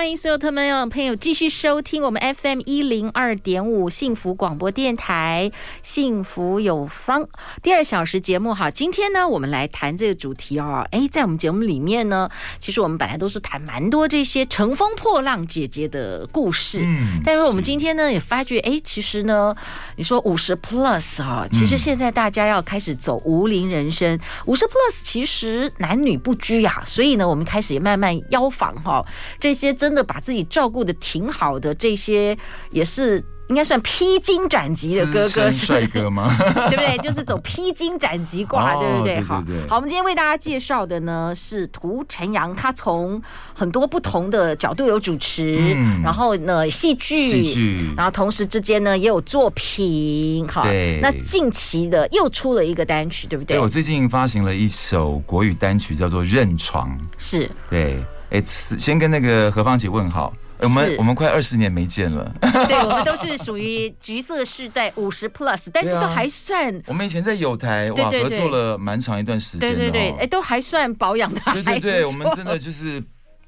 欢迎所有特们朋友继续收听我们 FM 一零二点五幸福广播电台幸福有方。第二小时节目哈，今天呢我们来谈这个主题哦，哎，在我们节目里面呢，其实我们本来都是谈蛮多这些乘风破浪姐姐的故事，嗯，但是我们今天呢也发觉，哎，其实呢，你说五十 plus 哈，其实现在大家要开始走无龄人生，五十 plus 其实男女不拘呀，所以呢，我们开始也慢慢邀访哈这些。真的把自己照顾的挺好的，这些也是应该算披荆斩棘的哥哥，是帅哥吗？对不对？就是走披荆斩棘挂，对不对？好，好，我们今天为大家介绍的呢是涂晨阳，他从很多不同的角度有主持，嗯、然后呢戏剧，戏剧，然后同时之间呢也有作品，好，那近期的又出了一个单曲，对不对？对，我最近发行了一首国语单曲，叫做《认床》，是对。哎，先跟那个何芳姐问好。我们我们快二十年没见了。对，我们都是属于橘色世代五十 plus，但是都还算。啊、我们以前在友台哇合作了蛮长一段时间的。对对对，哎，都还算保养的。对对对，我们真的就是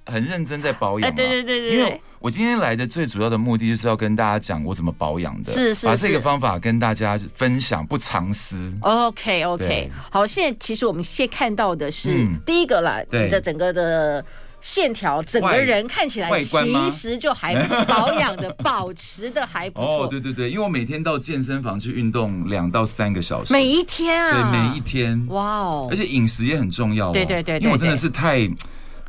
很认真在保养。对对对对。因为我今天来的最主要的目的就是要跟大家讲我怎么保养的，是是，是，把这个方法跟大家分享，不藏私。OK OK，好，现在其实我们现在看到的是第一个啦，你的整个的。线条整个人看起来其实就还保养的，保持的还不错。哦，对对对，因为我每天到健身房去运动两到三个小时，每一天啊，对，每一天，哇哦，而且饮食也很重要，对对对，因为我真的是太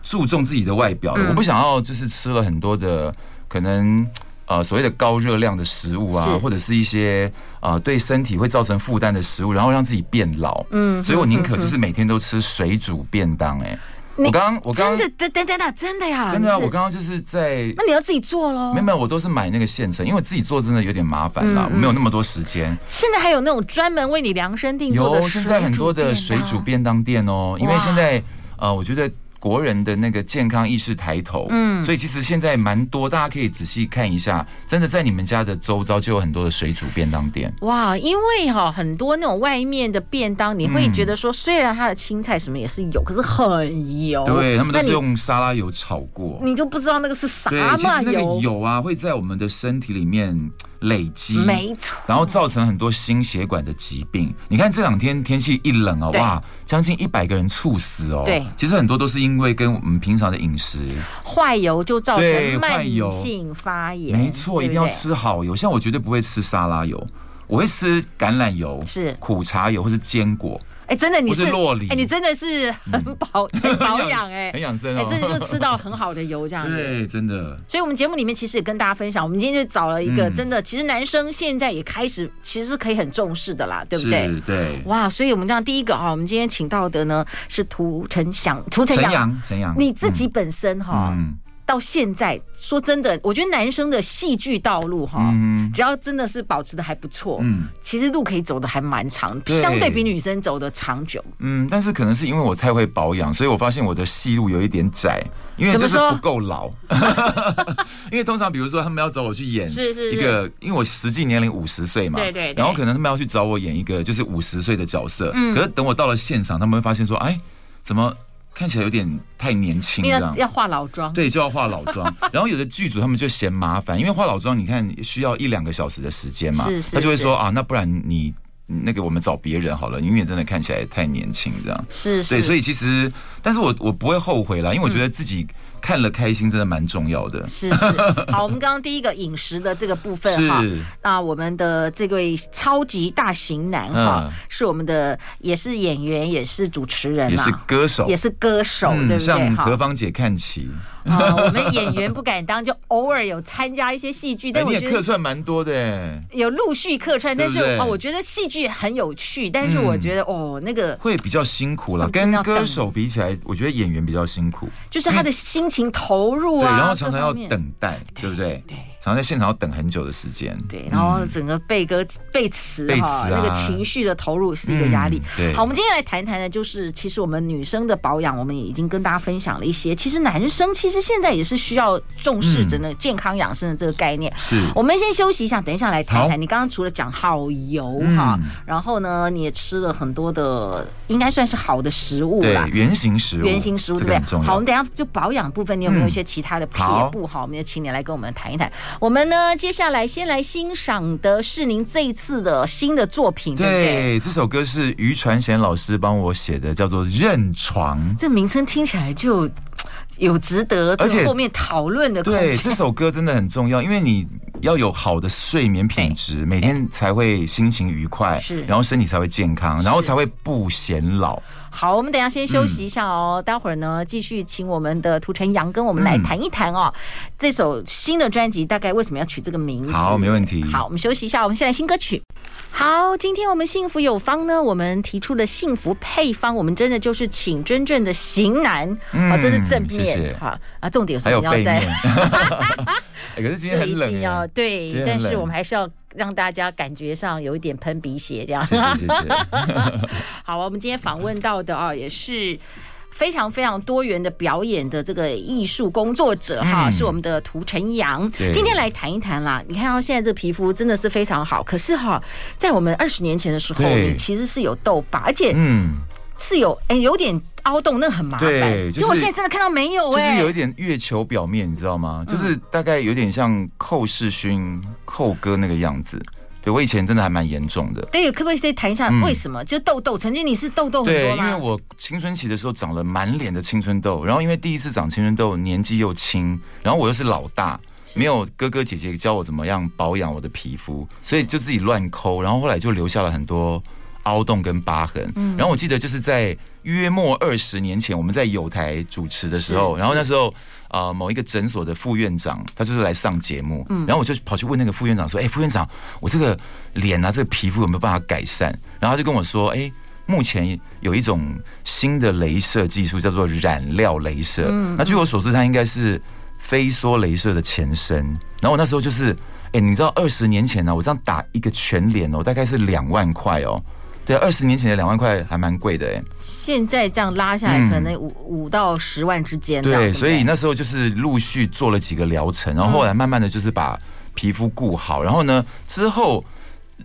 注重自己的外表了，我不想要就是吃了很多的可能呃所谓的高热量的食物啊，或者是一些呃对身体会造成负担的食物，然后让自己变老，嗯，所以我宁可就是每天都吃水煮便当，哎。我刚刚，我刚刚真的等等等等，真的呀，真的啊！我刚刚就是在，那你要自己做喽？没有没有，我都是买那个现成，因为自己做真的有点麻烦啦，我没有那么多时间。现在还有那种专门为你量身定做的，有现在很多的水煮便当店哦，因为现在呃，我觉得。国人的那个健康意识抬头，嗯，所以其实现在蛮多，大家可以仔细看一下，真的在你们家的周遭就有很多的水煮便当店。哇，因为哈很多那种外面的便当，你会觉得说，虽然它的青菜什么也是有，可是很油，对，他们都是用沙拉油炒过，你就不知道那个是啥嘛油。其实那个油啊会在我们的身体里面。累积，没错，然后造成很多心血管的疾病。你看这两天天气一冷哦，哇，将近一百个人猝死哦。对，其实很多都是因为跟我们平常的饮食坏油就造成慢性发炎。没错，一定要吃好油。像我绝对不会吃沙拉油，我会吃橄榄油、是苦茶油或是坚果。哎，真的你是哎，你真的是 很保很保养，哎，很养生哦，真的就吃到很好的油这样子，对，真的。所以，我们节目里面其实也跟大家分享，我们今天就找了一个真的，其实男生现在也开始其实是可以很重视的啦，对不对？对。哇，所以我们这样第一个啊，我们今天请到的呢是涂晨阳，涂晨阳，晨阳，你自己本身哈。到现在说真的，我觉得男生的戏剧道路哈，嗯、只要真的是保持的还不错，嗯，其实路可以走的还蛮长，相对比女生走的长久。嗯，但是可能是因为我太会保养，所以我发现我的戏路有一点窄，因为就是不够老。因为通常比如说他们要找我去演是是一个，因为我实际年龄五十岁嘛，对，对对，然后可能他们要去找我演一个就是五十岁的角色，嗯，可是等我到了现场，他们会发现说，哎，怎么？看起来有点太年轻，要要化老妆，对，就要化老妆。然后有的剧组他们就嫌麻烦，因为化老妆，你看需要一两个小时的时间嘛，是是是，他就会说啊，那不然你那个我们找别人好了，因为真的看起来太年轻，这样是，是，对，所以其实，但是我我不会后悔啦，因为我觉得自己。嗯看了开心真的蛮重要的。是是，好，我们刚刚第一个饮食的这个部分哈，那我们的这位超级大型男哈，是我们的也是演员，也是主持人，也是歌手，也是歌手，对不对？向何芳姐看齐。啊，我们演员不敢当，就偶尔有参加一些戏剧。但我觉得客串蛮多的，有陆续客串，但是哦，我觉得戏剧很有趣，但是我觉得哦，那个会比较辛苦了。跟歌手比起来，我觉得演员比较辛苦，就是他的心情投入啊，然后常常要等待，对不对？对。常常在现场要等很久的时间，对，然后整个背歌背词哈，那个情绪的投入是一个压力。对，好，我们今天来谈谈的，就是其实我们女生的保养，我们也已经跟大家分享了一些。其实男生其实现在也是需要重视真的健康养生的这个概念。是，我们先休息一下，等一下来谈谈。你刚刚除了讲好油哈，然后呢，你也吃了很多的，应该算是好的食物啦，原型食物，原型食物对不对？好，我们等一下就保养部分，你有没有一些其他的撇步？好，我们也请你来跟我们谈一谈。我们呢，接下来先来欣赏的是您这一次的新的作品，对对？对，这首歌是于传贤老师帮我写的，叫做《认床》。这名称听起来就有值得而且后面讨论的。对，这首歌真的很重要，因为你要有好的睡眠品质，每天才会心情愉快，是，然后身体才会健康，然后才会不显老。好，我们等一下先休息一下哦。嗯、待会儿呢，继续请我们的涂晨阳跟我们来谈一谈哦。嗯、这首新的专辑大概为什么要取这个名字？好，没问题。好，我们休息一下，我们现在新歌曲。好，今天我们幸福有方呢，我们提出了幸福配方，我们真的就是请真正的型男。嗯、好，这是正面。好啊，重点是要在。可是今天很冷要对，但是我们还是要。让大家感觉上有一点喷鼻血，这样。好，我们今天访问到的啊，也是非常非常多元的表演的这个艺术工作者哈，嗯、是我们的涂晨阳。今天来谈一谈啦，你看到现在这个皮肤真的是非常好，可是哈，在我们二十年前的时候，你其实是有痘疤，而且嗯，是有哎有点。凹洞那很麻烦，对，就是我现在真的看到没有哎，就是有一点月球表面，你知道吗？就是大概有点像寇世勋、寇哥那个样子。对，我以前真的还蛮严重的。对，可不可以再谈一下为什么？就痘痘，曾经你是痘痘很多吗？对，因为我青春期的时候长了满脸的青春痘，然后因为第一次长青春痘，年纪又轻，然后我又是老大，没有哥哥姐姐教我怎么样保养我的皮肤，所以就自己乱抠，然后后来就留下了很多凹洞跟疤痕。然后我记得就是在。约莫二十年前，我们在友台主持的时候，然后那时候，呃，某一个诊所的副院长，他就是来上节目，然后我就跑去问那个副院长说：“哎，副院长，我这个脸啊，这个皮肤有没有办法改善？”然后他就跟我说：“哎，目前有一种新的镭射技术，叫做染料镭射。那据我所知，它应该是飞梭镭射的前身。然后我那时候就是，哎，你知道二十年前呢，我这样打一个全脸哦，大概是两万块哦。”对，二十年前的两万块还蛮贵的哎。现在这样拉下来，可能五五到十万之间。对，所以那时候就是陆续做了几个疗程，然后后来慢慢的就是把皮肤顾好。然后呢，之后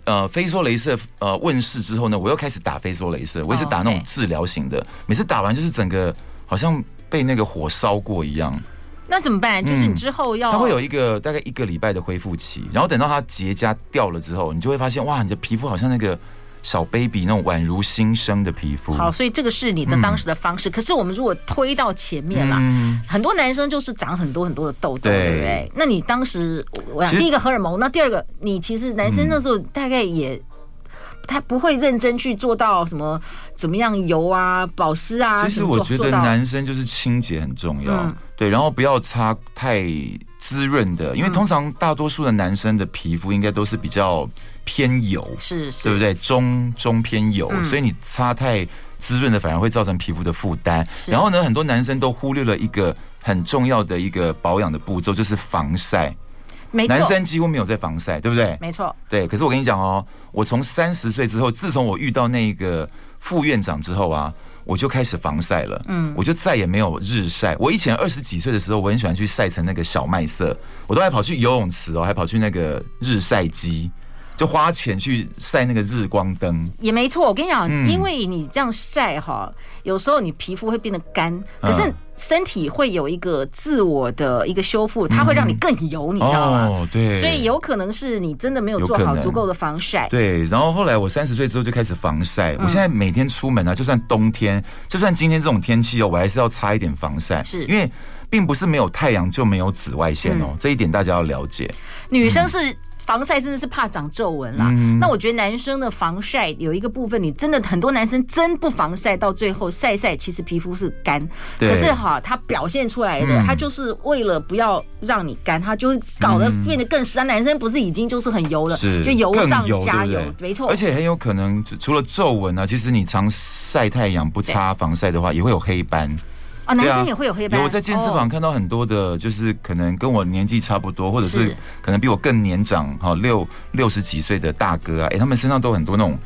呃，飞梭镭射呃问世之后呢，我又开始打飞梭镭射，我也是打那种治疗型的。每次打完就是整个好像被那个火烧过一样。那怎么办？就是你之后要，它会有一个大概一个礼拜的恢复期，然后等到它结痂掉了之后，你就会发现哇，你的皮肤好像那个。小 baby 那种宛如新生的皮肤，好，所以这个是你的当时的方式。嗯、可是我们如果推到前面啦，嗯、很多男生就是长很多很多的痘痘，对，对不对？那你当时，我想第一个荷尔蒙，那第二个，你其实男生那时候大概也，他不会认真去做到什么怎么样油啊、保湿啊。其实我觉得男生就是清洁很重要，嗯、对，然后不要擦太滋润的，因为通常大多数的男生的皮肤应该都是比较。偏油是，是对不对？中中偏油，嗯、所以你擦太滋润的，反而会造成皮肤的负担。然后呢，很多男生都忽略了一个很重要的一个保养的步骤，就是防晒。男生几乎没有在防晒，对不对？没错。对，可是我跟你讲哦，我从三十岁之后，自从我遇到那个副院长之后啊，我就开始防晒了。嗯，我就再也没有日晒。我以前二十几岁的时候，我很喜欢去晒成那个小麦色，我都还跑去游泳池哦，还跑去那个日晒机。就花钱去晒那个日光灯也没错，我跟你讲，嗯、因为你这样晒哈，有时候你皮肤会变得干，可是身体会有一个自我的一个修复，它会让你更油，嗯、你知道吗？哦，对，所以有可能是你真的没有做好足够的防晒。对，然后后来我三十岁之后就开始防晒，嗯、我现在每天出门啊，就算冬天，就算今天这种天气哦，我还是要擦一点防晒，是因为并不是没有太阳就没有紫外线哦，嗯、这一点大家要了解。女生是。防晒真的是怕长皱纹啦。嗯、那我觉得男生的防晒有一个部分，你真的很多男生真不防晒，到最后晒晒，其实皮肤是干。对可是哈，他表现出来的，他就是为了不要让你干，他就搞得变得更湿。嗯、男生不是已经就是很油了，就油上加油，对对没错。而且很有可能除了皱纹啊，其实你常晒太阳不擦防晒的话，也会有黑斑。哦，男生也会有黑斑。我在健身房看到很多的，就是可能跟我年纪差不多，或者是可能比我更年长，哈，六六十几岁的大哥啊，哎，他们身上都很多那种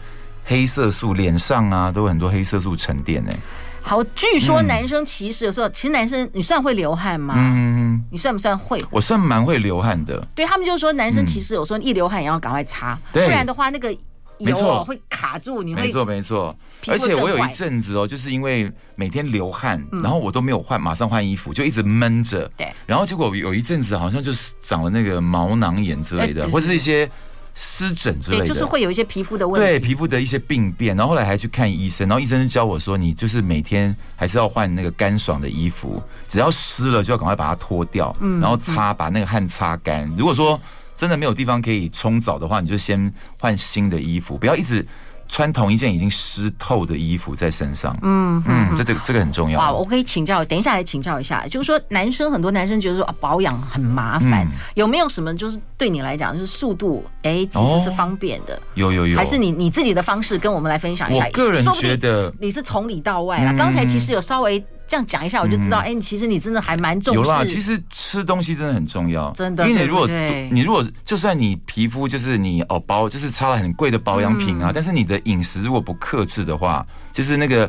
黑色素，脸上啊都有很多黑色素沉淀。哎，好，据说男生其实有时候，其实男生你算会流汗吗？嗯，你算不算会？我算蛮会流汗的。对他们就是说，男生其实有时候一流汗也要赶快擦，不然的话那个。没错，会卡住，你会。没错没错，而且我有一阵子哦，就是因为每天流汗，然后我都没有换，马上换衣服，就一直闷着。对。然后结果有一阵子好像就是长了那个毛囊炎之类的，或者是一些湿疹之类的，就是会有一些皮肤的问题。对，皮肤的一些病变，然后后来还去看医生，然后医生就教我说，你就是每天还是要换那个干爽的衣服，只要湿了就要赶快把它脱掉，然后擦，把那个汗擦干。如果说真的没有地方可以冲澡的话，你就先换新的衣服，不要一直穿同一件已经湿透的衣服在身上。嗯嗯，这这这个很重要。哇，我可以请教，等一下来请教一下，就是说男生很多男生觉得说啊保养很麻烦，嗯、有没有什么就是对你来讲就是速度哎其实是方便的？哦、有有有，还是你你自己的方式跟我们来分享一下？我个人觉得你是从里到外啊。刚、嗯、才其实有稍微。这样讲一下，我就知道，哎、嗯，其实你真的还蛮重视。有啦，其实吃东西真的很重要，真的。因为你如果你如果就算你皮肤就是你哦包就是擦了很贵的保养品啊，嗯、但是你的饮食如果不克制的话，就是那个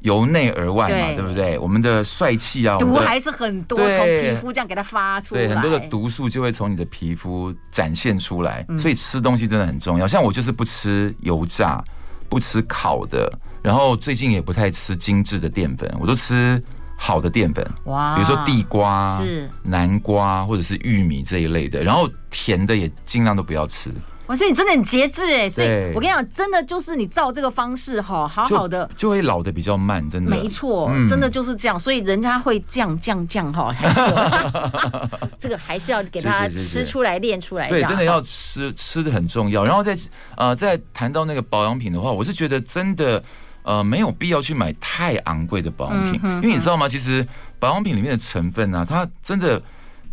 由内而外嘛，对，对不对？我们的帅气啊，毒还是很多，从皮肤这样给它发出来，对，很多的毒素就会从你的皮肤展现出来。所以吃东西真的很重要。像我就是不吃油炸，不吃烤的。然后最近也不太吃精致的淀粉，我都吃好的淀粉，哇，比如说地瓜、是。南瓜或者是玉米这一类的。然后甜的也尽量都不要吃。我说你真的很节制哎，所以我跟你讲，真的就是你照这个方式哈，好好的就会老的比较慢，真的。没错，真的就是这样，所以人家会降降降哈，还是有。这个还是要给他吃出来练出来，对，真的要吃吃的很重要。然后再呃再谈到那个保养品的话，我是觉得真的呃没有必要去买太昂贵的保养品，因为你知道吗？其实保养品里面的成分呢，它真的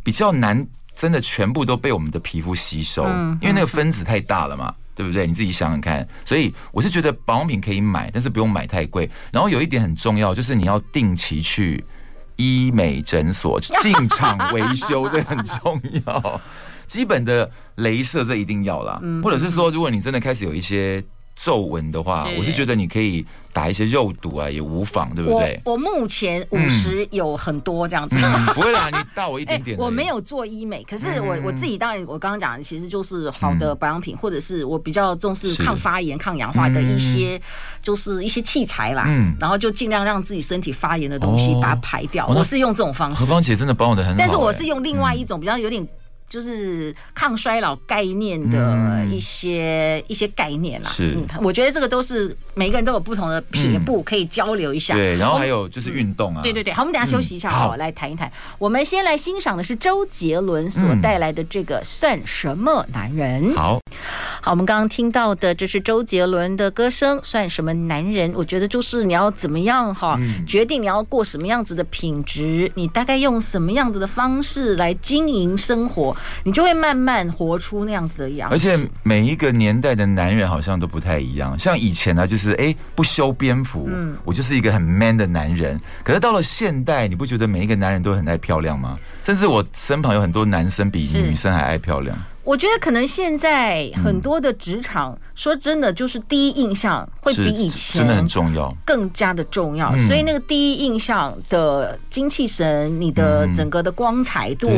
比较难。真的全部都被我们的皮肤吸收，因为那个分子太大了嘛，对不对？你自己想想看。所以我是觉得保养品可以买，但是不用买太贵。然后有一点很重要，就是你要定期去医美诊所 进场维修，这很重要。基本的镭射这一定要啦，或者是说，如果你真的开始有一些。皱纹的话，我是觉得你可以打一些肉毒啊，也无妨，对不对？我我目前五十有很多这样子，不会啦，你大我一点点。我没有做医美，可是我我自己当然，我刚刚讲的其实就是好的保养品，或者是我比较重视抗发炎、抗氧化的一些，就是一些器材啦。嗯，然后就尽量让自己身体发炎的东西把它排掉。我是用这种方式。何芳姐真的保养的很好，但是我是用另外一种比较有点。就是抗衰老概念的一些、嗯、一些概念啦，是、嗯，我觉得这个都是每个人都有不同的撇步可以交流一下。嗯、对，然后还有就是运动啊、嗯，对对对。好，我们等下休息一下，好，来谈一谈。我们先来欣赏的是周杰伦所带来的这个算什么男人？好。好，我们刚刚听到的这是周杰伦的歌声，算什么男人？我觉得就是你要怎么样哈，决定你要过什么样子的品质，你大概用什么样子的方式来经营生活，你就会慢慢活出那样子的样子。而且每一个年代的男人好像都不太一样，像以前呢，就是哎不修边幅，嗯，我就是一个很 man 的男人。可是到了现代，你不觉得每一个男人都很爱漂亮吗？甚至我身旁有很多男生比女生还爱漂亮。我觉得可能现在很多的职场，说真的，就是第一印象会比以前真的很重要，更加的重要。所以那个第一印象的精气神，你的整个的光彩度，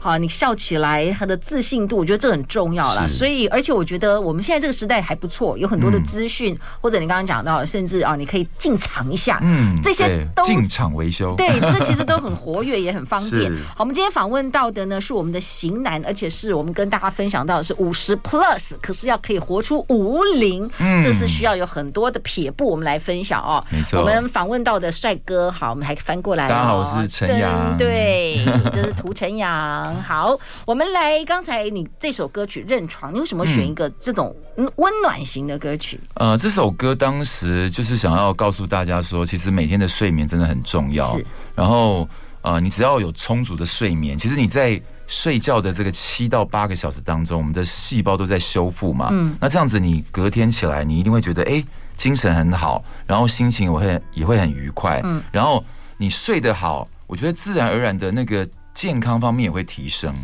好，你笑起来他的自信度，我觉得这很重要啦。所以，而且我觉得我们现在这个时代还不错，有很多的资讯，或者你刚刚讲到，甚至啊，你可以进场一下，嗯，这些都进场维修，对，这其实都很活跃，也很方便。好，我们今天访问到的呢，是我们的型男，而且是我们跟。大家分享到的是五十 plus，可是要可以活出五零，嗯，这是需要有很多的撇步，我们来分享哦。没错，我们访问到的帅哥，好，我们还翻过来。大家好，我是陈阳，对，这是涂陈阳。嗯，好，我们来，刚才你这首歌曲《认床》，你为什么选一个这种温暖型的歌曲？呃，这首歌当时就是想要告诉大家说，其实每天的睡眠真的很重要。是，然后呃，你只要有充足的睡眠，其实你在睡觉的这个七到八个小时当中，我们的细胞都在修复嘛。嗯，那这样子你隔天起来，你一定会觉得哎，精神很好，然后心情我会也会很愉快。嗯，然后你睡得好，我觉得自然而然的那个。健康方面也会提升，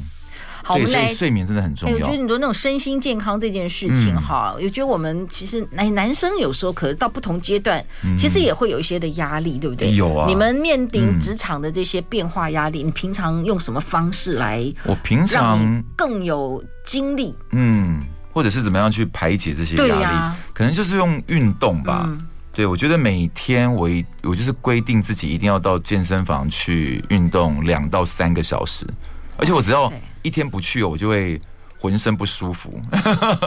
好，对，所以睡眠真的很重要。我觉得你说那种身心健康这件事情，哈、嗯，我觉得我们其实男男生有时候可能到不同阶段，其实也会有一些的压力，对不对？有啊。你们面临职场的这些变化压力，你平常用什么方式来？我平常更有精力，嗯，或者是怎么样去排解这些压力？可能就是用运动吧。对，我觉得每天我一我就是规定自己一定要到健身房去运动两到三个小时，而且我只要一天不去，我就会浑身不舒服。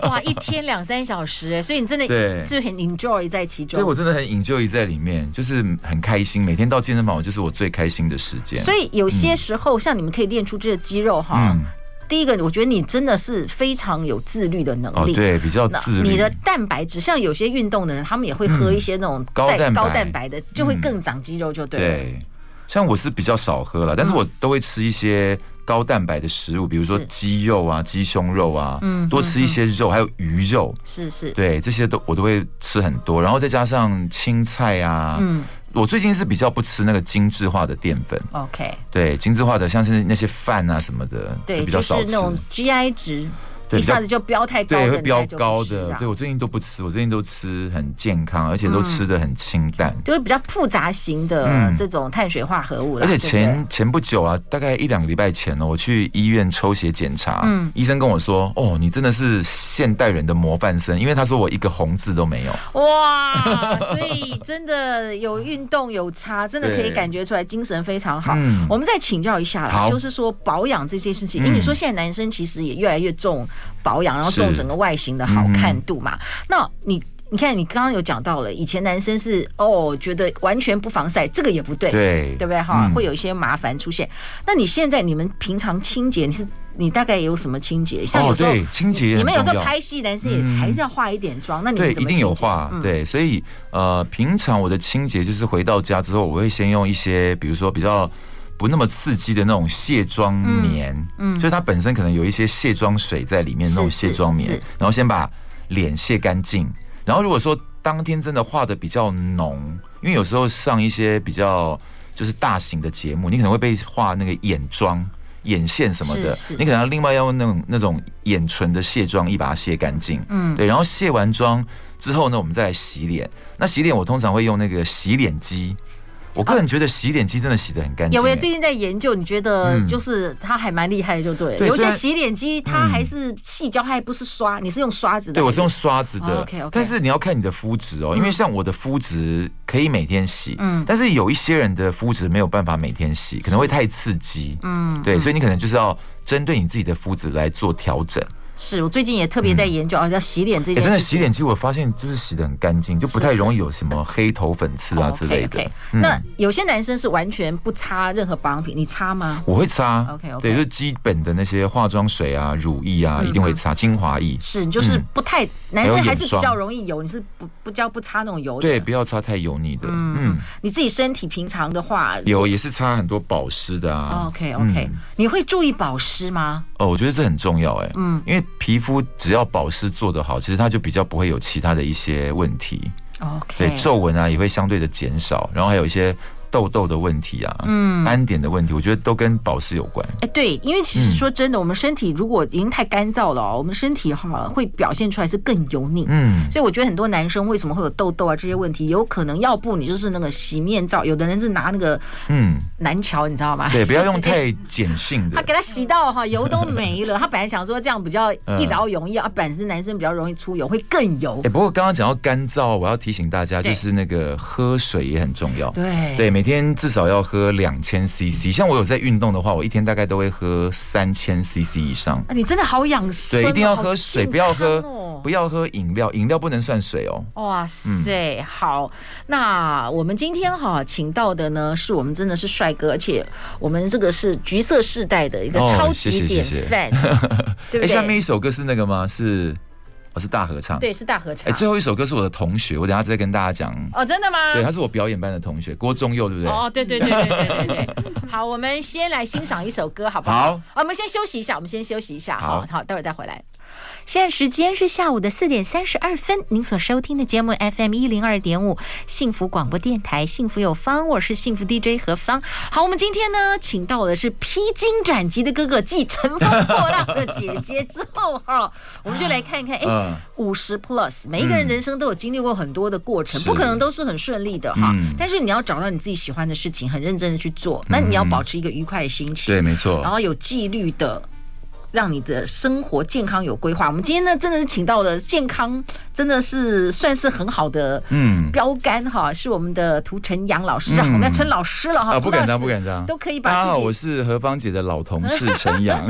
哇，一天两三小时哎，所以你真的对就很 enjoy 在其中。对，我真的很 enjoy 在里面，就是很开心。每天到健身房，我就是我最开心的时间。所以有些时候，嗯、像你们可以练出这个肌肉哈。嗯第一个，我觉得你真的是非常有自律的能力，哦、对，比较自律。你的蛋白质，像有些运动的人，他们也会喝一些那种高蛋高蛋白的，就会更长肌肉，就对了。对，像我是比较少喝了，但是我都会吃一些高蛋白的食物，比如说鸡肉啊、鸡胸肉啊，嗯，多吃一些肉，还有鱼肉，是是，对，这些都我都会吃很多，然后再加上青菜啊，嗯。我最近是比较不吃那个精致化的淀粉，OK，对，精致化的像是那些饭啊什么的，对，比较少吃，就是那种 GI 值。一下子就飙太高，对，会飙高的。对，我最近都不吃，我最近都吃很健康，而且都吃的很清淡，就是比较复杂型的这种碳水化合物。而且前前不久啊，大概一两个礼拜前呢，我去医院抽血检查，嗯，医生跟我说：“哦，你真的是现代人的模范生，因为他说我一个红字都没有。”哇，所以真的有运动有差，真的可以感觉出来精神非常好。我们再请教一下啦，就是说保养这些事情，因为你说现在男生其实也越来越重。保养，然后重整个外形的好看度嘛。嗯、那你你看，你刚刚有讲到了，以前男生是哦，觉得完全不防晒，这个也不对，对对不对哈？嗯、会有一些麻烦出现。那你现在你们平常清洁，你是你大概有什么清洁？像有时候、哦、清洁，你们有时候拍戏，男生也还是要化一点妆。嗯、那你一定有化。嗯、对，所以呃，平常我的清洁就是回到家之后，我会先用一些，比如说比较。不那么刺激的那种卸妆棉，嗯，就是它本身可能有一些卸妆水在里面，那种卸妆棉，然后先把脸卸干净。然后如果说当天真的画的比较浓，因为有时候上一些比较就是大型的节目，你可能会被画那个眼妆、眼线什么的，你可能要另外要用那种那种眼唇的卸妆液把它卸干净。嗯，对，然后卸完妆之后呢，我们再来洗脸。那洗脸我通常会用那个洗脸机。我个人觉得洗脸机真的洗的很干净。有没有最近在研究？你觉得就是它还蛮厉害的，就对。有些洗脸机它还是细胶，它还不是刷，你是用刷子的。对，我是用刷子的。OK OK。但是你要看你的肤质哦，因为像我的肤质可以每天洗，嗯，但是有一些人的肤质没有办法每天洗，可能会太刺激，嗯，对，所以你可能就是要针对你自己的肤质来做调整。是我最近也特别在研究啊，要洗脸这件事。真的洗脸机，我发现就是洗的很干净，就不太容易有什么黑头粉刺啊之类的。那有些男生是完全不擦任何保养品，你擦吗？我会擦。OK OK。对，就是基本的那些化妆水啊、乳液啊，一定会擦。精华液是，你就是不太男生还是比较容易油，你是不不叫不擦那种油。对，不要擦太油腻的。嗯，你自己身体平常的话，有也是擦很多保湿的啊。OK OK。你会注意保湿吗？哦，我觉得这很重要哎。嗯，因为。皮肤只要保湿做得好，其实它就比较不会有其他的一些问题。OK，对，皱纹啊也会相对的减少，然后还有一些。痘痘的问题啊，嗯，斑点的问题，我觉得都跟保湿有关。哎，对，因为其实说真的，我们身体如果已经太干燥了，我们身体哈会表现出来是更油腻。嗯，所以我觉得很多男生为什么会有痘痘啊这些问题，有可能要不你就是那个洗面皂，有的人是拿那个嗯南桥，你知道吗？对，不要用太碱性的。他给他洗到哈油都没了，他本来想说这样比较一劳永逸啊，本身男生比较容易出油，会更油。哎，不过刚刚讲到干燥，我要提醒大家，就是那个喝水也很重要。对对。每天至少要喝两千 CC，像我有在运动的话，我一天大概都会喝三千 CC 以上。啊，你真的好养生，对，一定要喝水，不要喝，不要喝饮料，饮料不能算水哦。哇塞，嗯、好，那我们今天哈请到的呢，是我们真的是帅哥，而且我们这个是橘色世代的一个超级典范，哦、谢谢谢谢对不对？下面一首歌是那个吗？是。是大合唱，对，是大合唱。哎，最后一首歌是我的同学，我等下再跟大家讲。哦，真的吗？对，他是我表演班的同学，郭宗佑，对不对？哦，对对对对对对对。好，我们先来欣赏一首歌，好不好？好，我们先休息一下，我们先休息一下，好好，待会儿再回来。现在时间是下午的四点三十二分，您所收听的节目 FM 一零二点五幸福广播电台，幸福有方，我是幸福 DJ 何方。好，我们今天呢，请到的是披荆斩棘的哥哥，继乘风破浪的姐姐之后，哈，我们就来看一看，哎，五十 plus，每一个人人生都有经历过很多的过程，不可能都是很顺利的哈。但是你要找到你自己喜欢的事情，很认真的去做，那你要保持一个愉快的心情，对，没错，然后有纪律的。让你的生活健康有规划。我们今天呢，真的是请到了健康，真的是算是很好的嗯标杆哈，是我们的涂晨阳老师啊，我们要称老师了哈，不敢当，不敢当，都可以把。大家好，我是何芳姐的老同事陈阳，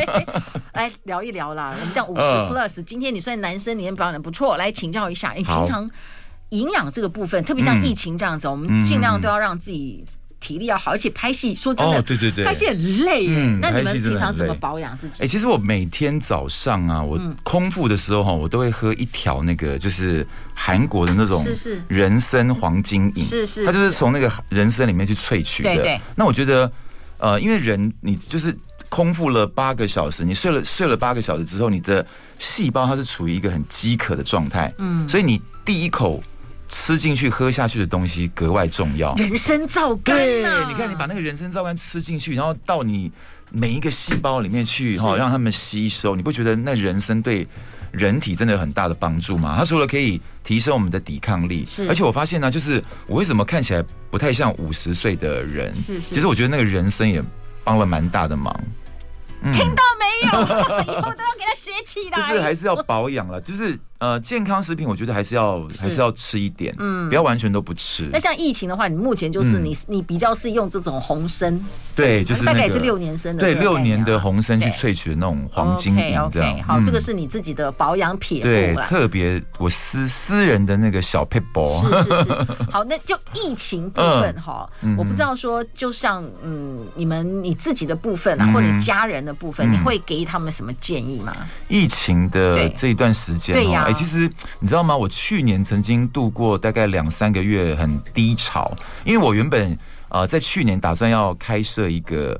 来聊一聊啦。我们这样五十 plus，今天你算男生，你也表演的不错，来请教一下，你平常营养这个部分，特别像疫情这样子，我们尽量都要让自己。体力要好，而且拍戏说真的，对对对，拍戏很累。嗯，那你们平常怎么保养自己？哎，其实我每天早上啊，我空腹的时候哈，我都会喝一条那个就是韩国的那种人参黄金饮，是是，它就是从那个人参里面去萃取的。对对。那我觉得，呃，因为人你就是空腹了八个小时，你睡了睡了八个小时之后，你的细胞它是处于一个很饥渴的状态，嗯，所以你第一口。吃进去、喝下去的东西格外重要。人参皂苷，对，你看你把那个人参皂苷吃进去，然后到你每一个细胞里面去，哈，让他们吸收。你不觉得那人参对人体真的有很大的帮助吗？它除了可以提升我们的抵抗力，是。而且我发现呢，就是我为什么看起来不太像五十岁的人？是是。其实我觉得那个人参也帮了蛮大的忙。嗯、听到没有？以后都要给他学起来。就是还是要保养了，就是。呃，健康食品我觉得还是要还是要吃一点，嗯，不要完全都不吃。那像疫情的话，你目前就是你你比较是用这种红参，对，就是大概也是六年生的，对，六年的红参去萃取的那种黄金饮这样。好，这个是你自己的保养撇步，对，特别我私私人的那个小撇步。是是是。好，那就疫情部分哈，我不知道说，就像嗯，你们你自己的部分啊，或者你家人的部分，你会给他们什么建议吗？疫情的这一段时间，对呀。哎，其实你知道吗？我去年曾经度过大概两三个月很低潮，因为我原本呃在去年打算要开设一个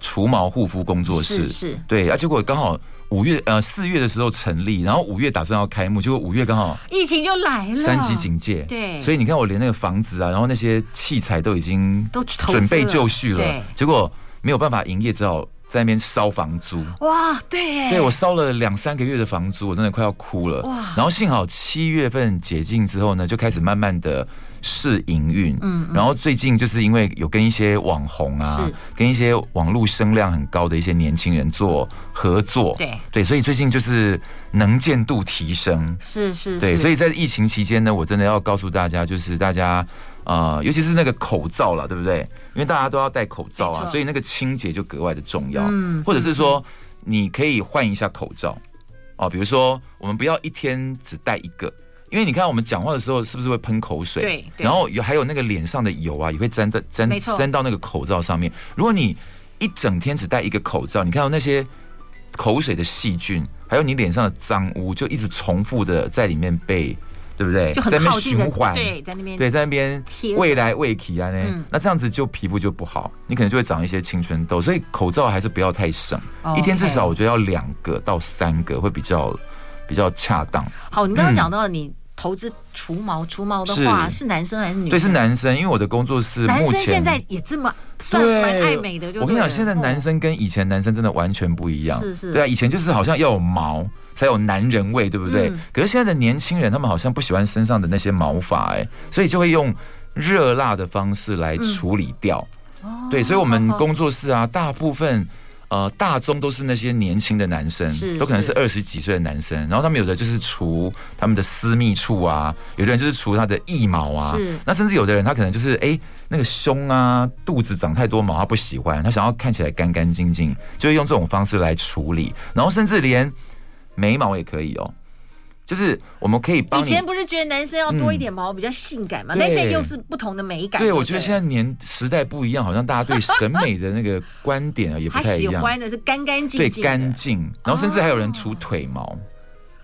除毛护肤工作室，是，是对，啊，结果刚好五月呃四月的时候成立，然后五月打算要开幕，结果五月刚好疫情就来了，三级警戒，对，所以你看我连那个房子啊，然后那些器材都已经都准备就绪了，对，结果没有办法营业，只好。在那边烧房租哇，对，对我烧了两三个月的房租，我真的快要哭了哇。然后幸好七月份解禁之后呢，就开始慢慢的试营运。嗯，然后最近就是因为有跟一些网红啊，跟一些网络声量很高的一些年轻人做合作，对对，所以最近就是能见度提升。是是，对，所以在疫情期间呢，我真的要告诉大家，就是大家。啊、呃，尤其是那个口罩了，对不对？因为大家都要戴口罩啊，所以那个清洁就格外的重要。嗯，或者是说，你可以换一下口罩哦。比如说，我们不要一天只戴一个，因为你看我们讲话的时候是不是会喷口水？对。然后有还有那个脸上的油啊，也会沾在沾沾到那个口罩上面。如果你一整天只戴一个口罩，你看到那些口水的细菌，还有你脸上的脏污，就一直重复的在里面被。对不对？在那边循环，对，在那边，对，在那边未来未起啊，那那这样子就皮肤就不好，你可能就会长一些青春痘。所以口罩还是不要太省，一天至少我觉得要两个到三个会比较比较恰当。好，你刚刚讲到你投资除毛，除毛的话是男生还是女生？对，是男生，因为我的工作是目前现在也这么算蛮爱美的。我跟你讲，现在男生跟以前男生真的完全不一样。是是，对啊，以前就是好像要有毛。才有男人味，对不对？嗯、可是现在的年轻人，他们好像不喜欢身上的那些毛发，哎，所以就会用热辣的方式来处理掉。嗯、对，所以，我们工作室啊，大部分呃大宗都是那些年轻的男生，都可能是二十几岁的男生。然后他们有的就是除他们的私密处啊，有的人就是除他的腋毛啊。是那甚至有的人他可能就是哎那个胸啊肚子长太多毛，他不喜欢，他想要看起来干干净净，就会用这种方式来处理。然后甚至连。眉毛也可以哦，就是我们可以帮。以前不是觉得男生要多一点毛比较性感嘛？但现在又是不同的美感。对，我觉得现在年时代不一样，好像大家对审美的那个观点啊也不太一样。他喜欢的是干干净净，对，干净。然后甚至还有人除腿毛，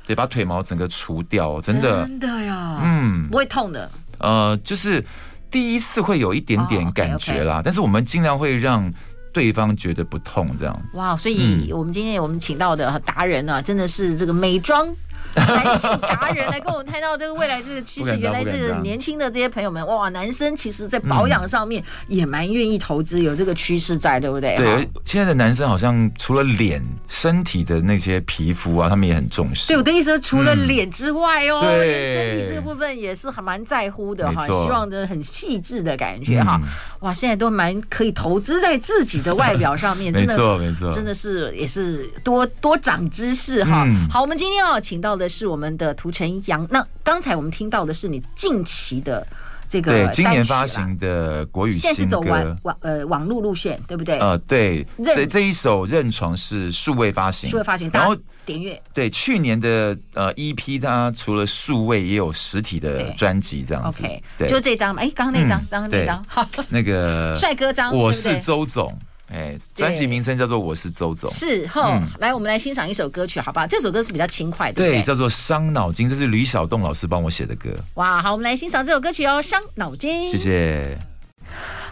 对，把腿毛整个除掉，真的，真的呀，嗯，不会痛的。呃，就是第一次会有一点点感觉啦，但是我们尽量会让。对方觉得不痛，这样哇，所以我们今天我们请到的达人呢、啊，真的是这个美妆。男性达人来跟我们谈到这个未来这个趋势，原来这个年轻的这些朋友们，哇，男生其实在保养上面也蛮愿意投资，有这个趋势在，对不对？对，现在的男生好像除了脸、身体的那些皮肤啊，他们也很重视。对，我的意思说，除了脸之外哦，对，身体这个部分也是还蛮在乎的哈，希望的很细致的感觉哈。哇，现在都蛮可以投资在自己的外表上面，没错没错，真的是也是多多长知识哈。好，我们今天要请到的是我们的涂承阳。那刚才我们听到的是你近期的这个对今年发行的国语新歌，现在是走网网呃网络路线，对不对？呃，对，这这一首《认床》是数位发行，数位发行，然后点阅。对，去年的呃 EP，它除了数位也有实体的专辑这样子。OK，对，就这张嘛。哎，刚刚那张，刚刚那张，好，那个 帅哥张，我是周总。哎，专辑名称叫做《我是周总》，是哈。嗯、来，我们来欣赏一首歌曲，好不好？这首歌是比较轻快的，对，对，叫做《伤脑筋》，这是吕小栋老师帮我写的歌。哇，好，我们来欣赏这首歌曲哦，《伤脑筋》。谢谢。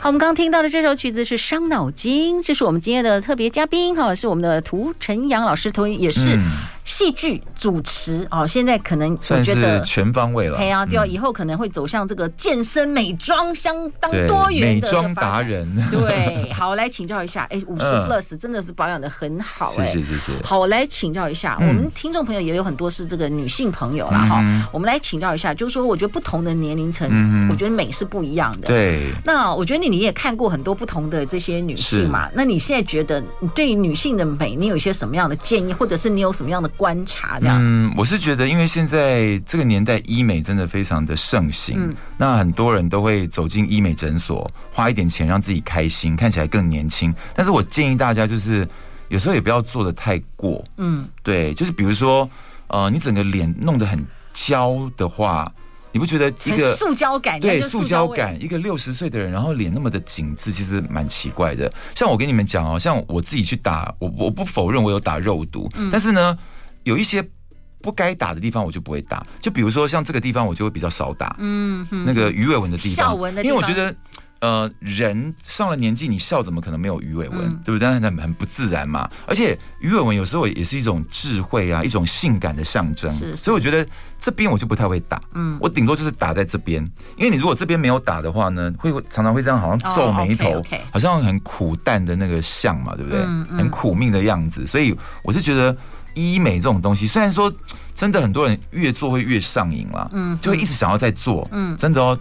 好，我们刚刚听到的这首曲子是《伤脑筋》，这是我们今天的特别嘉宾哈，是我们的涂晨阳老师，同也是。嗯戏剧主持哦，现在可能我觉得全方位了。对啊，对啊，以后可能会走向这个健身美妆相当多元的美妆达人。对，好，来请教一下，哎，五十 plus 真的是保养的很好，哎，谢谢谢谢。好，来请教一下，我们听众朋友也有很多是这个女性朋友啦。哈，我们来请教一下，就是说，我觉得不同的年龄层，我觉得美是不一样的。对。那我觉得你你也看过很多不同的这些女性嘛？那你现在觉得你对于女性的美，你有一些什么样的建议，或者是你有什么样的？观察这样，嗯，我是觉得，因为现在这个年代医美真的非常的盛行，嗯，那很多人都会走进医美诊所，花一点钱让自己开心，看起来更年轻。但是我建议大家，就是有时候也不要做的太过，嗯，对，就是比如说，呃，你整个脸弄得很焦的话。你不觉得一个塑胶感？对，塑胶感，一个六十岁的人，然后脸那么的紧致，其实蛮奇怪的。像我跟你们讲哦，像我自己去打，我我不否认我有打肉毒，嗯、但是呢，有一些不该打的地方我就不会打。就比如说像这个地方，我就会比较少打。嗯，那个鱼尾纹的地方，因为我觉得。呃，人上了年纪，你笑怎么可能没有鱼尾纹？嗯、对不对？很很不自然嘛。而且鱼尾纹有时候也是一种智慧啊，一种性感的象征。是是，所以我觉得这边我就不太会打。嗯，我顶多就是打在这边，因为你如果这边没有打的话呢，会常常会这样，好像皱眉头，oh, okay, okay. 好像很苦淡的那个相嘛，对不对？嗯嗯、很苦命的样子。所以我是觉得医美这种东西，虽然说真的很多人越做会越上瘾啦，嗯，就会一直想要再做。嗯，真的哦。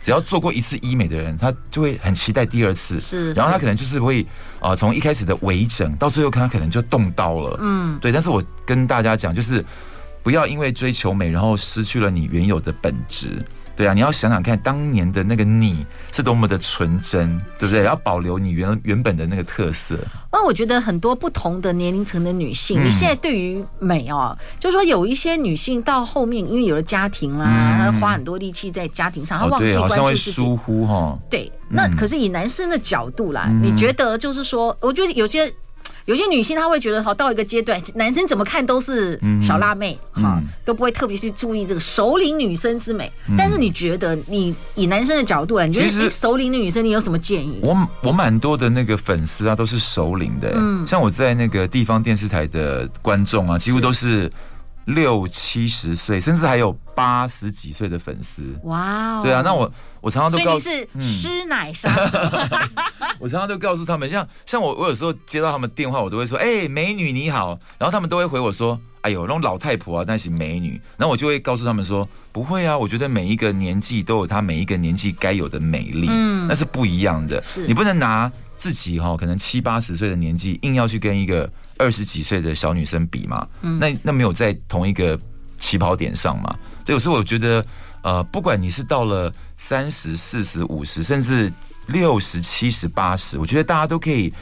只要做过一次医美的人，他就会很期待第二次。是，然后他可能就是会啊，从一开始的微整到最后，看他可能就动刀了。嗯，对。但是我跟大家讲，就是不要因为追求美，然后失去了你原有的本质。对啊，你要想想看，当年的那个你是多么的纯真，对不对？要保留你原原本的那个特色。那我觉得很多不同的年龄层的女性，你现在对于美哦，就是说有一些女性到后面，因为有了家庭啦，她花很多力气在家庭上，她忘记关注自己，好像会疏忽哈。对，那可是以男生的角度啦，你觉得就是说，我觉得有些。有些女性她会觉得，好到一个阶段，男生怎么看都是小辣妹，哈，都不会特别去注意这个首领女生之美。但是你觉得，你以男生的角度来，你觉得首领的女生，你有什么建议？我我蛮多的那个粉丝啊，都是首领的，嗯，像我在那个地方电视台的观众啊，几乎都是。六七十岁，甚至还有八十几岁的粉丝。哇哦！对啊，那我我常常都告诉，是师奶杀手。我常常都告诉他们，像像我，我有时候接到他们电话，我都会说：“哎、欸，美女你好。”然后他们都会回我说：“哎呦，那种老太婆啊，那是美女。”然后我就会告诉他们说：“不会啊，我觉得每一个年纪都有她每一个年纪该有的美丽，嗯，那是不一样的。是你不能拿自己哈，可能七八十岁的年纪，硬要去跟一个。”二十几岁的小女生比嘛，嗯，那那没有在同一个起跑点上嘛？对，有时候我觉得，呃，不管你是到了三十、四十、五十，甚至六十、七十、八十，我觉得大家都可以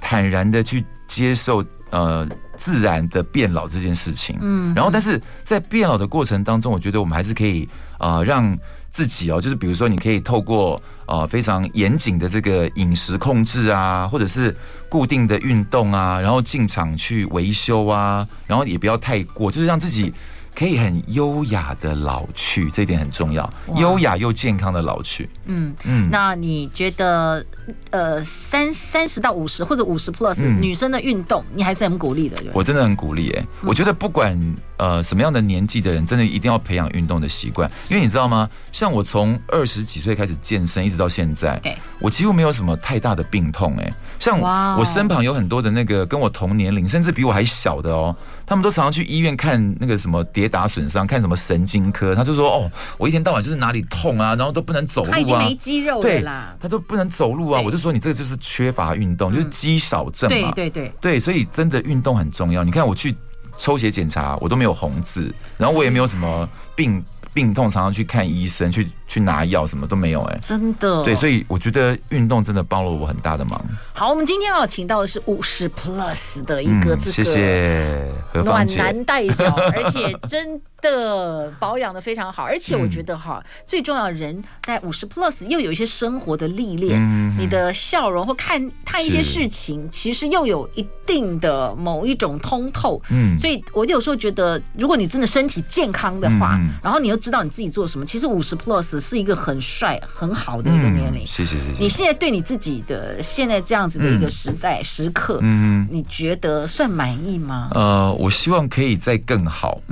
坦然的去接受，呃，自然的变老这件事情。嗯，然后但是在变老的过程当中，我觉得我们还是可以啊、呃、让。自己哦，就是比如说，你可以透过呃非常严谨的这个饮食控制啊，或者是固定的运动啊，然后进场去维修啊，然后也不要太过，就是让自己。可以很优雅的老去，这一点很重要。优雅又健康的老去。嗯嗯。那你觉得，呃，三三十到五十或者五十 plus、嗯、女生的运动，你还是很鼓励的？我真的很鼓励哎、欸嗯。我觉得不管呃什么样的年纪的人，真的一定要培养运动的习惯。因为你知道吗？像我从二十几岁开始健身，一直到现在，对，我几乎没有什么太大的病痛哎、欸。像我身旁有很多的那个跟我同年龄，甚至比我还小的哦，他们都常常去医院看那个什么跌打损伤，看什么神经科。他就说：“哦，我一天到晚就是哪里痛啊，然后都不能走路啊。”没肌肉了啦，他都不能走路啊。我就说：“你这个就是缺乏运动，就是肌少症嘛。”对对对对，所以真的运动很重要。你看我去抽血检查，我都没有红字，然后我也没有什么病。病痛常常去看医生，去去拿药，什么都没有哎、欸，真的。对，所以我觉得运动真的帮了我很大的忙。好，我们今天要请到的是五十 plus 的一个这个、嗯、谢谢暖男代表，而且真。的保养的非常好，而且我觉得哈，嗯、最重要人在五十 plus 又有一些生活的历练、嗯，你的笑容或看看一些事情，其实又有一定的某一种通透。嗯，所以我有时候觉得，如果你真的身体健康的话，嗯、然后你又知道你自己做什么，其实五十 plus 是一个很帅很好的一个年龄、嗯。谢谢谢谢。你现在对你自己的现在这样子的一个时代、嗯、时刻，嗯，你觉得算满意吗？呃，我希望可以再更好。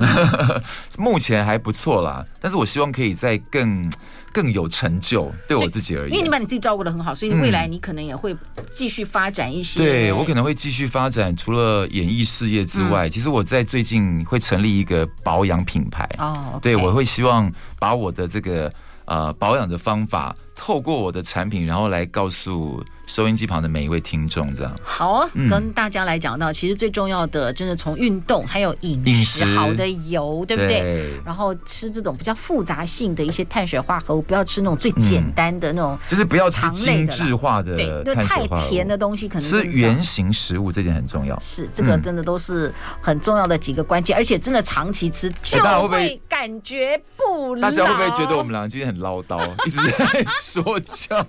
目前还不错啦，但是我希望可以再更更有成就，对我自己而言。因为你把你自己照顾的很好，所以未来你可能也会继续发展一些。嗯、对我可能会继续发展，除了演艺事业之外、嗯，其实我在最近会成立一个保养品牌。哦、okay，对，我会希望把我的这个呃保养的方法，透过我的产品，然后来告诉。收音机旁的每一位听众，这样好啊、嗯！跟大家来讲到，其实最重要的，真的从运动，还有饮食，好的油，对不对，对？然后吃这种比较复杂性的一些碳水化合物，不要吃那种最简单的那种，就是不要吃精致化的，对，太甜的东西，可能吃原型食物，这点很重要。是这个，真的都是很重要的几个关键，而且真的长期吃就会感觉不老。大家会不会觉得我们两个今天很唠叨，一直在 说教？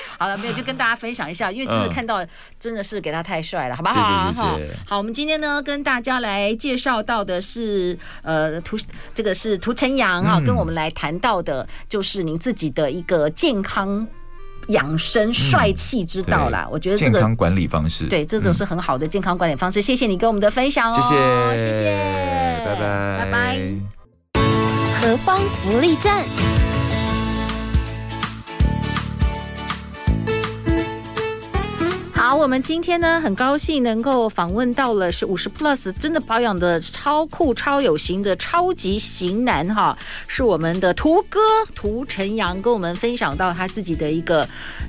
好了，没有就跟大家分享一下，因为真的看到真的是给他太帅了，好不好？谢谢，谢谢。好，我们今天呢跟大家来介绍到的是呃涂，这个是涂晨阳啊，跟我们来谈到的就是您自己的一个健康养生帅气之道啦。我觉得这个健康管理方式，对，这种是很好的健康管理方式。谢谢你跟我们的分享哦，谢谢，谢谢，拜拜，拜拜。何方福利站。我们今天呢很高兴能够访问到了是五十 plus，真的保养的超酷、超有型的超级型男哈，是我们的图哥涂晨阳跟我们分享到他自己的一个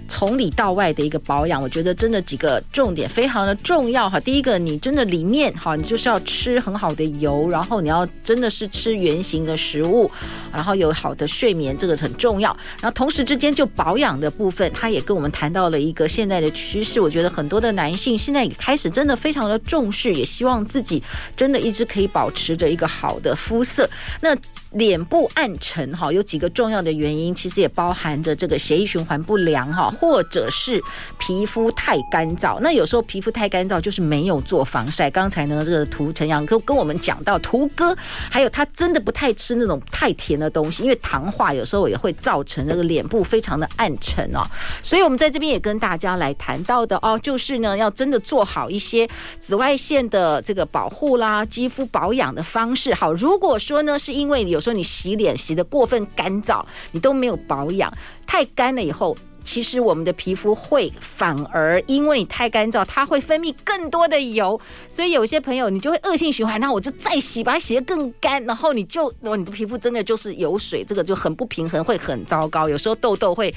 从里到外的一个保养，我觉得真的几个重点非常的重要哈。第一个，你真的里面哈，你就是要吃很好的油，然后你要真的是吃原型的食物，然后有好的睡眠，这个很重要。然后同时之间就保养的部分，他也跟我们谈到了一个现在的趋势，我觉得。很多的男性现在也开始真的非常的重视，也希望自己真的一直可以保持着一个好的肤色。那脸部暗沉哈，有几个重要的原因，其实也包含着这个血液循环不良哈，或者是皮肤太干燥。那有时候皮肤太干燥就是没有做防晒。刚才呢，这个涂晨阳都跟我们讲到，涂哥还有他真的不太吃那种太甜的东西，因为糖化有时候也会造成这个脸部非常的暗沉哦。所以我们在这边也跟大家来谈到的哦，就是呢，要真的做好一些紫外线的这个保护啦，肌肤保养的方式。好，如果说呢，是因为有说你洗脸洗得过分干燥，你都没有保养，太干了以后，其实我们的皮肤会反而因为你太干燥，它会分泌更多的油，所以有些朋友你就会恶性循环，那我就再洗，把它洗得更干，然后你就，你的皮肤真的就是油水，这个就很不平衡，会很糟糕，有时候痘痘会。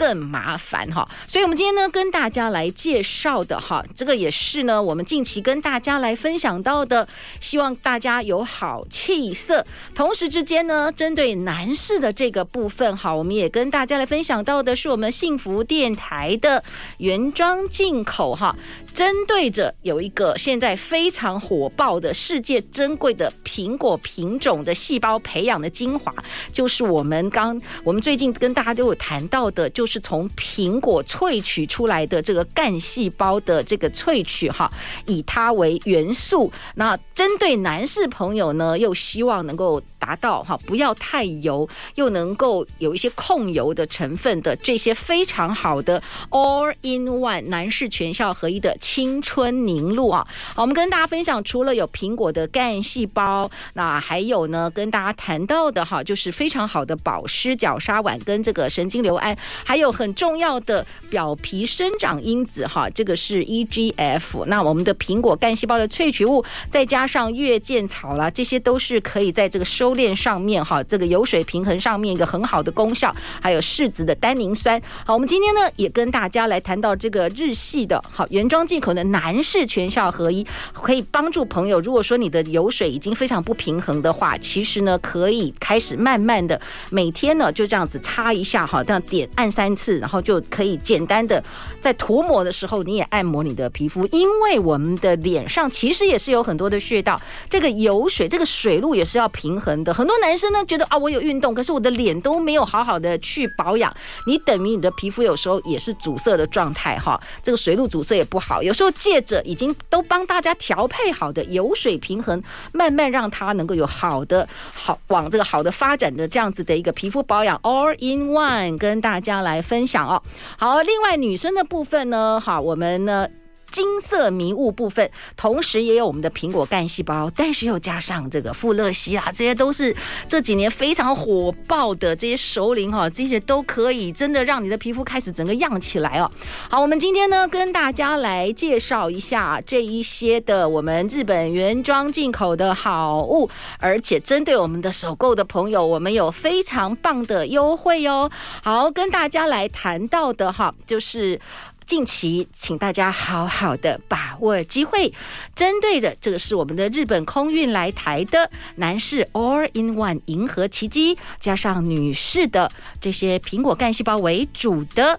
更麻烦哈。所以，我们今天呢，跟大家来介绍的哈，这个也是呢，我们近期跟大家来分享到的，希望大家有好气色。同时之间呢，针对男士的这个部分哈，我们也跟大家来分享到的是我们幸福电台的原装进口哈。针对着有一个现在非常火爆的世界珍贵的苹果品种的细胞培养的精华，就是我们刚我们最近跟大家都有谈到的，就是从苹果萃取出来的这个干细胞的这个萃取哈，以它为元素。那针对男士朋友呢，又希望能够达到哈不要太油，又能够有一些控油的成分的这些非常好的 All in One 男士全效合一的。青春凝露啊，好，我们跟大家分享，除了有苹果的干细胞，那还有呢，跟大家谈到的哈，就是非常好的保湿角鲨烷跟这个神经酰胺，还有很重要的表皮生长因子哈，这个是 EGF。那我们的苹果干细胞的萃取物，再加上月见草啦，这些都是可以在这个收敛上面哈，这个油水平衡上面一个很好的功效。还有柿子的单宁酸。好，我们今天呢也跟大家来谈到这个日系的好原装。进口的男士全效合一可以帮助朋友。如果说你的油水已经非常不平衡的话，其实呢可以开始慢慢的每天呢就这样子擦一下哈，这样点按三次，然后就可以简单的在涂抹的时候你也按摩你的皮肤，因为我们的脸上其实也是有很多的穴道，这个油水这个水路也是要平衡的。很多男生呢觉得啊我有运动，可是我的脸都没有好好的去保养，你等于你的皮肤有时候也是阻塞的状态哈，这个水路阻塞也不好。有时候借着已经都帮大家调配好的油水平衡，慢慢让它能够有好的好往这个好的发展的这样子的一个皮肤保养 all in one 跟大家来来分享哦。好，另外女生的部分呢，好，我们呢。金色迷雾部分，同时也有我们的苹果干细胞，但是又加上这个富勒烯啊，这些都是这几年非常火爆的这些熟龄哈，这些都可以真的让你的皮肤开始整个漾起来哦。好，我们今天呢跟大家来介绍一下这一些的我们日本原装进口的好物，而且针对我们的首购的朋友，我们有非常棒的优惠哦。好，跟大家来谈到的哈，就是。近期，请大家好好的把握机会。针对的这个是我们的日本空运来台的男士 All in One 银河奇迹，加上女士的这些苹果干细胞为主的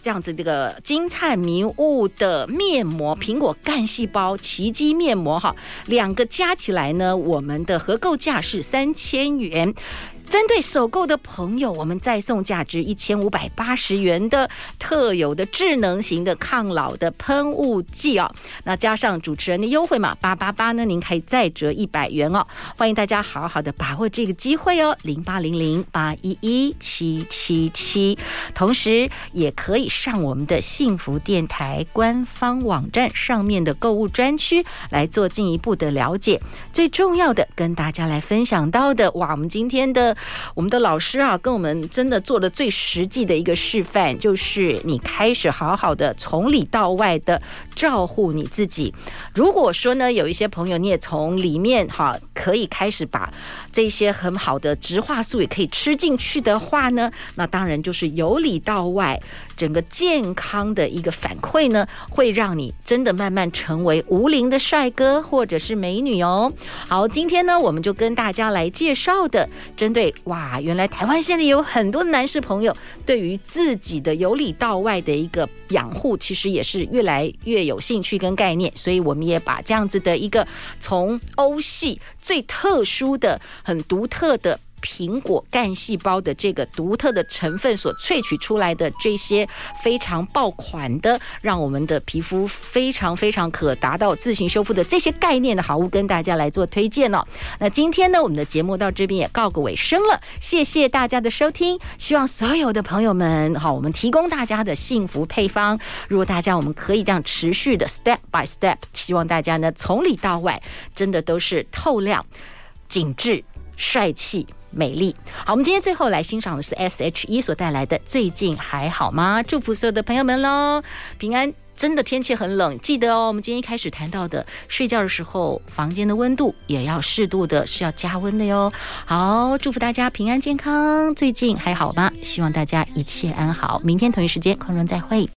这样子这个金灿迷雾的面膜，苹果干细胞奇迹面膜哈，两个加起来呢，我们的合购价是三千元。针对首购的朋友，我们再送价值一千五百八十元的特有的智能型的抗老的喷雾剂哦。那加上主持人的优惠码八八八呢，您可以再折一百元哦。欢迎大家好好的把握这个机会哦，零八零零八一一七七七。同时也可以上我们的幸福电台官方网站上面的购物专区来做进一步的了解。最重要的，跟大家来分享到的，哇，我们今天的。我们的老师啊，跟我们真的做的最实际的一个示范，就是你开始好好的从里到外的照顾你自己。如果说呢，有一些朋友你也从里面哈，可以开始把这些很好的植化素也可以吃进去的话呢，那当然就是由里到外整个健康的一个反馈呢，会让你真的慢慢成为无龄的帅哥或者是美女哦。好，今天呢，我们就跟大家来介绍的，针对。哇，原来台湾现在有很多男士朋友对于自己的由里到外的一个养护，其实也是越来越有兴趣跟概念，所以我们也把这样子的一个从欧系最特殊的、很独特的。苹果干细胞的这个独特的成分所萃取出来的这些非常爆款的，让我们的皮肤非常非常可达到自行修复的这些概念的好物，跟大家来做推荐哦。那今天呢，我们的节目到这边也告个尾声了，谢谢大家的收听。希望所有的朋友们，好，我们提供大家的幸福配方。如果大家我们可以这样持续的 step by step，希望大家呢从里到外真的都是透亮、紧致、帅气。美丽。好，我们今天最后来欣赏的是 S.H.E 所带来的《最近还好吗》，祝福所有的朋友们喽，平安。真的天气很冷，记得哦。我们今天一开始谈到的，睡觉的时候房间的温度也要适度的，是要加温的哟。好，祝福大家平安健康。最近还好吗？希望大家一切安好。明天同一时间空中再会。